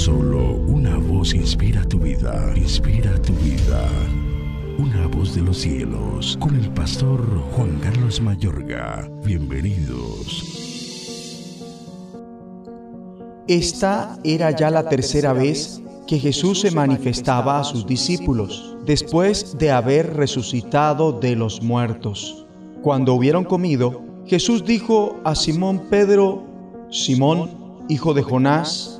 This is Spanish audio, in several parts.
Solo una voz inspira tu vida, inspira tu vida. Una voz de los cielos, con el pastor Juan Carlos Mayorga. Bienvenidos. Esta era ya la tercera vez que Jesús se manifestaba a sus discípulos, después de haber resucitado de los muertos. Cuando hubieron comido, Jesús dijo a Simón Pedro, Simón, hijo de Jonás,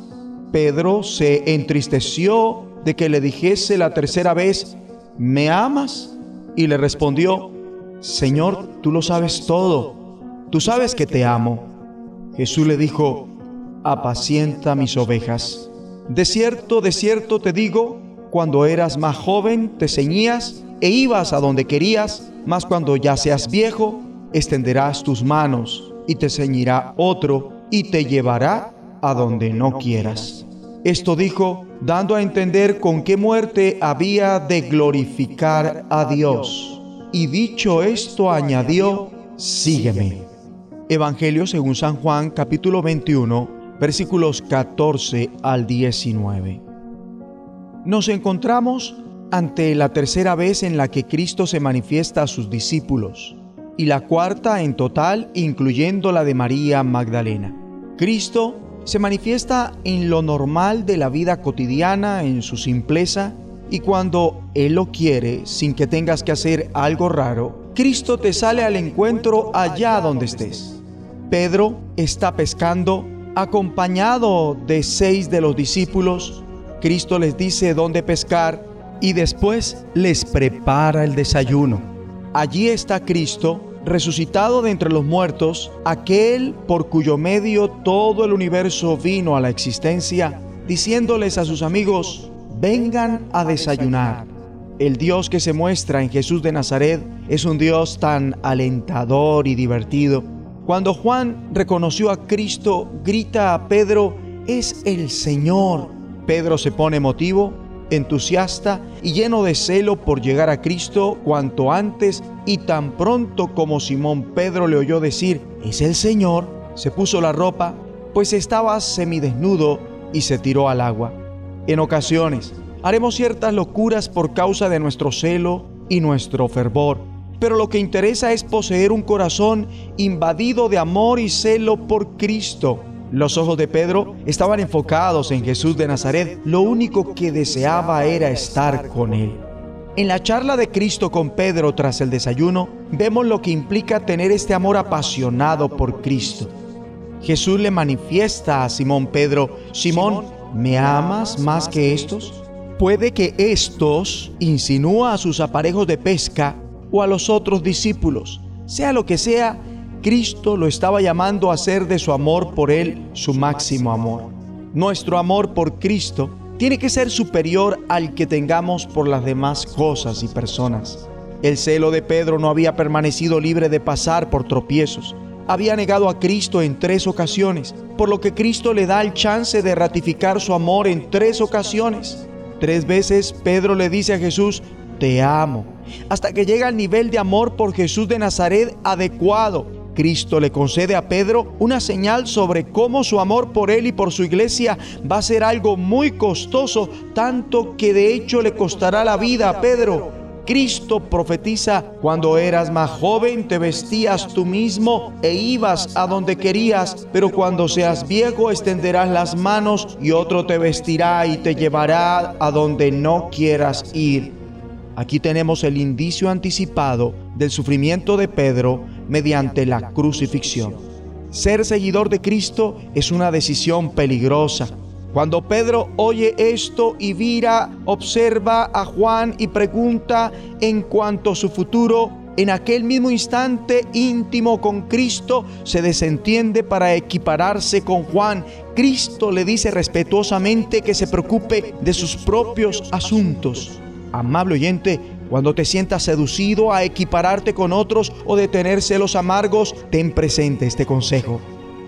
Pedro se entristeció de que le dijese la tercera vez, ¿me amas? Y le respondió, Señor, tú lo sabes todo, tú sabes que te amo. Jesús le dijo, apacienta mis ovejas. De cierto, de cierto te digo, cuando eras más joven te ceñías e ibas a donde querías, mas cuando ya seas viejo, extenderás tus manos y te ceñirá otro y te llevará a donde no quieras. Esto dijo, dando a entender con qué muerte había de glorificar a Dios. Y dicho esto añadió, sígueme. Evangelio según San Juan capítulo 21 versículos 14 al 19. Nos encontramos ante la tercera vez en la que Cristo se manifiesta a sus discípulos y la cuarta en total incluyendo la de María Magdalena. Cristo se manifiesta en lo normal de la vida cotidiana, en su simpleza, y cuando Él lo quiere, sin que tengas que hacer algo raro, Cristo te sale al encuentro allá donde estés. Pedro está pescando acompañado de seis de los discípulos. Cristo les dice dónde pescar y después les prepara el desayuno. Allí está Cristo resucitado de entre los muertos, aquel por cuyo medio todo el universo vino a la existencia, diciéndoles a sus amigos, vengan a desayunar. El Dios que se muestra en Jesús de Nazaret es un Dios tan alentador y divertido. Cuando Juan reconoció a Cristo, grita a Pedro, es el Señor. Pedro se pone emotivo entusiasta y lleno de celo por llegar a Cristo cuanto antes y tan pronto como Simón Pedro le oyó decir, es el Señor, se puso la ropa, pues estaba semidesnudo y se tiró al agua. En ocasiones, haremos ciertas locuras por causa de nuestro celo y nuestro fervor, pero lo que interesa es poseer un corazón invadido de amor y celo por Cristo los ojos de Pedro estaban enfocados en Jesús de Nazaret. Lo único que deseaba era estar con él. En la charla de Cristo con Pedro tras el desayuno, vemos lo que implica tener este amor apasionado por Cristo. Jesús le manifiesta a Simón Pedro, Simón, ¿me amas más que estos? Puede que estos insinúa a sus aparejos de pesca o a los otros discípulos. Sea lo que sea, Cristo lo estaba llamando a hacer de su amor por Él su máximo amor. Nuestro amor por Cristo tiene que ser superior al que tengamos por las demás cosas y personas. El celo de Pedro no había permanecido libre de pasar por tropiezos. Había negado a Cristo en tres ocasiones, por lo que Cristo le da el chance de ratificar su amor en tres ocasiones. Tres veces Pedro le dice a Jesús, te amo, hasta que llega al nivel de amor por Jesús de Nazaret adecuado Cristo le concede a Pedro una señal sobre cómo su amor por él y por su iglesia va a ser algo muy costoso, tanto que de hecho le costará la vida a Pedro. Cristo profetiza, cuando eras más joven te vestías tú mismo e ibas a donde querías, pero cuando seas viejo extenderás las manos y otro te vestirá y te llevará a donde no quieras ir. Aquí tenemos el indicio anticipado del sufrimiento de Pedro mediante la crucifixión. Ser seguidor de Cristo es una decisión peligrosa. Cuando Pedro oye esto y vira, observa a Juan y pregunta en cuanto a su futuro, en aquel mismo instante íntimo con Cristo se desentiende para equipararse con Juan. Cristo le dice respetuosamente que se preocupe de sus propios asuntos. Amable oyente, cuando te sientas seducido a equipararte con otros o de tener celos amargos, ten presente este consejo.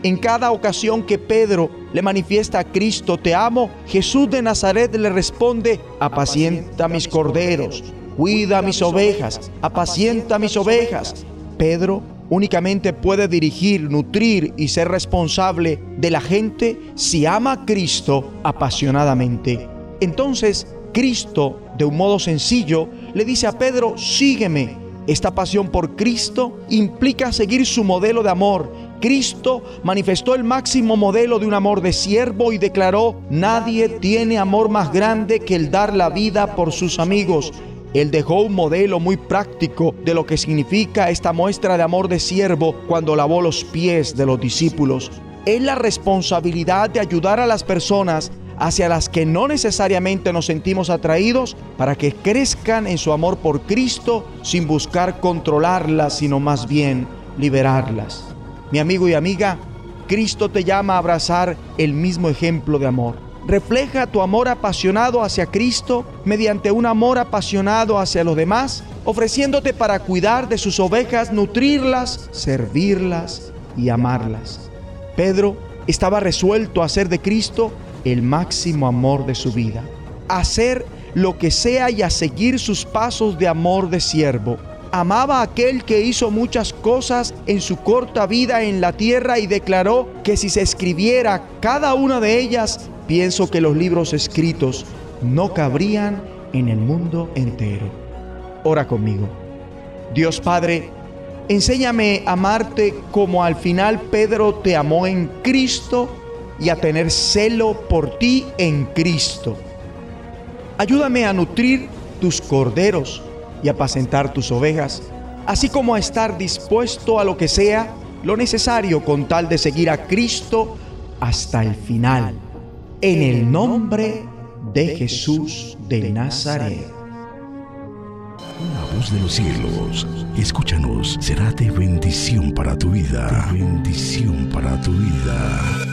En cada ocasión que Pedro le manifiesta a Cristo, te amo, Jesús de Nazaret le responde, apacienta mis corderos, cuida mis ovejas, apacienta mis ovejas. Pedro únicamente puede dirigir, nutrir y ser responsable de la gente si ama a Cristo apasionadamente. Entonces, Cristo, de un modo sencillo, le dice a Pedro, sígueme. Esta pasión por Cristo implica seguir su modelo de amor. Cristo manifestó el máximo modelo de un amor de siervo y declaró, nadie tiene amor más grande que el dar la vida por sus amigos. Él dejó un modelo muy práctico de lo que significa esta muestra de amor de siervo cuando lavó los pies de los discípulos. Es la responsabilidad de ayudar a las personas hacia las que no necesariamente nos sentimos atraídos para que crezcan en su amor por Cristo sin buscar controlarlas, sino más bien liberarlas. Mi amigo y amiga, Cristo te llama a abrazar el mismo ejemplo de amor. Refleja tu amor apasionado hacia Cristo mediante un amor apasionado hacia los demás, ofreciéndote para cuidar de sus ovejas, nutrirlas, servirlas y amarlas. Pedro estaba resuelto a hacer de Cristo el máximo amor de su vida, hacer lo que sea y a seguir sus pasos de amor de siervo. Amaba a aquel que hizo muchas cosas en su corta vida en la tierra y declaró que si se escribiera cada una de ellas, pienso que los libros escritos no cabrían en el mundo entero. Ora conmigo. Dios Padre, enséñame a amarte como al final Pedro te amó en Cristo y a tener celo por ti en Cristo. Ayúdame a nutrir tus corderos y apacentar tus ovejas, así como a estar dispuesto a lo que sea lo necesario con tal de seguir a Cristo hasta el final. En el nombre de Jesús de Nazaret. La voz de los cielos, escúchanos, será de bendición para tu vida. bendición para tu vida.